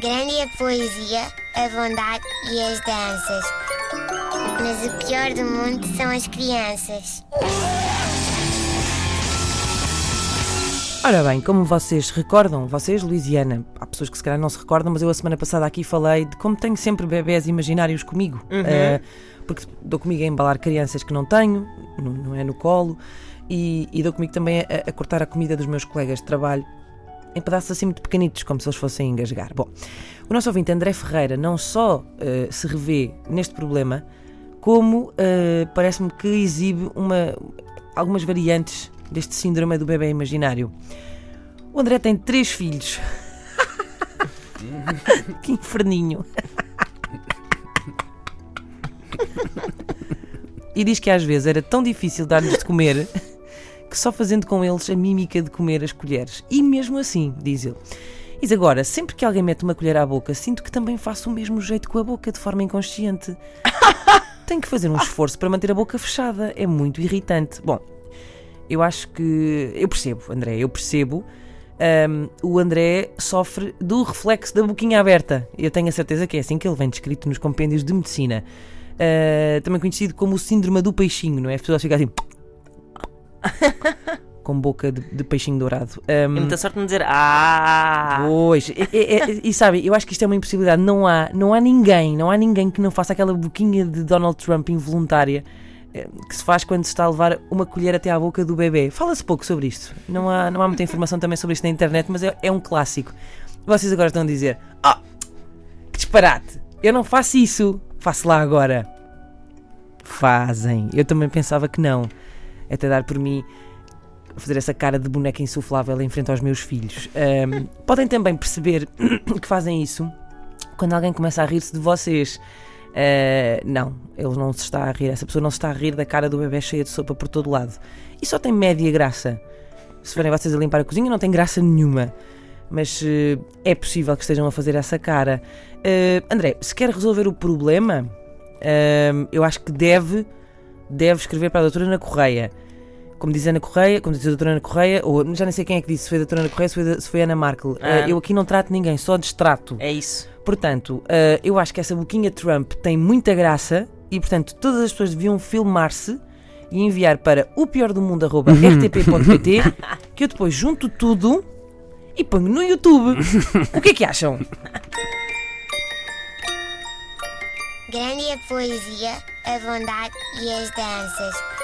Grande é a poesia, a bondade e as danças. Mas o pior do mundo são as crianças. Ora bem, como vocês recordam, vocês, Luisiana, há pessoas que se calhar não se recordam, mas eu a semana passada aqui falei de como tenho sempre bebés imaginários comigo. Eh, porque dou comigo a embalar crianças que não tenho, não, não é no colo, e, e dou comigo também a, a cortar a comida dos meus colegas de trabalho em pedaços assim muito pequenitos, como se eles fossem engasgar. Bom, o nosso ouvinte André Ferreira não só eh, se revê neste problema, como eh, parece-me que exibe uma, algumas variantes deste síndrome do bebê imaginário. O André tem três filhos. que inferninho. e diz que às vezes era tão difícil dar-lhes de comer que só fazendo com eles a mímica de comer as colheres. E mesmo assim, diz ele. Diz agora, sempre que alguém mete uma colher à boca, sinto que também faço o mesmo jeito com a boca, de forma inconsciente. Tenho que fazer um esforço para manter a boca fechada. É muito irritante. Bom, eu acho que. Eu percebo, André, eu percebo. Ahm, o André sofre do reflexo da boquinha aberta. Eu tenho a certeza que é assim que ele vem descrito nos compêndios de medicina. Ah, também conhecido como o síndrome do peixinho, não é? As pessoas ficam assim. com boca de, de peixinho dourado. Ahm, E muita sorte não dizer ah. Pois, e, e- e- e sabe, eu acho que isto é uma impossibilidade. Não há, não há ninguém, não há ninguém que não faça aquela boquinha de Donald Trump involuntária eh, que se faz quando se está a levar uma colher até à boca do bebê. Fala-se pouco sobre isto. Não há, não há muita informação também sobre isto na internet, mas é, é um clássico. Vocês agora estão a dizer: Ah, que disparate! Eu não faço isso! Faço lá agora. Fazem. Eu também pensava que não. Até dar por mim fazer essa cara de boneca insuflável em frente aos meus filhos. Ahm, podem também perceber que fazem isso quando alguém começa a rir-se de vocês. Ah, não, ele não se está a rir, essa pessoa não se está a rir da cara do bebê cheia de sopa por todo lado. E só tem média graça. Se forem vocês a limpar a cozinha, não tem graça nenhuma. Mas eh, é possível que estejam a fazer essa cara. Ah, André, se quer resolver o problema, eu acho que deve, deve escrever para a doutora Ana Correia como diz Ana Correia, como diz a doutora Ana Correia, ou já nem sei quem é que disse, se foi a doutora Ana Correia, se foi, se foi a Ana Markel. Ah. Eh, eu aqui não trato ninguém, só distrato. É isso. Portanto, eh, eu acho que essa boquinha Trump tem muita graça e, portanto, todas as pessoas deviam filmar-se e enviar para o pior do mundo rtp.pt que eu depois junto tudo e ponho no YouTube. o que é que acham? Grande é a poesia, a bondade e as danças.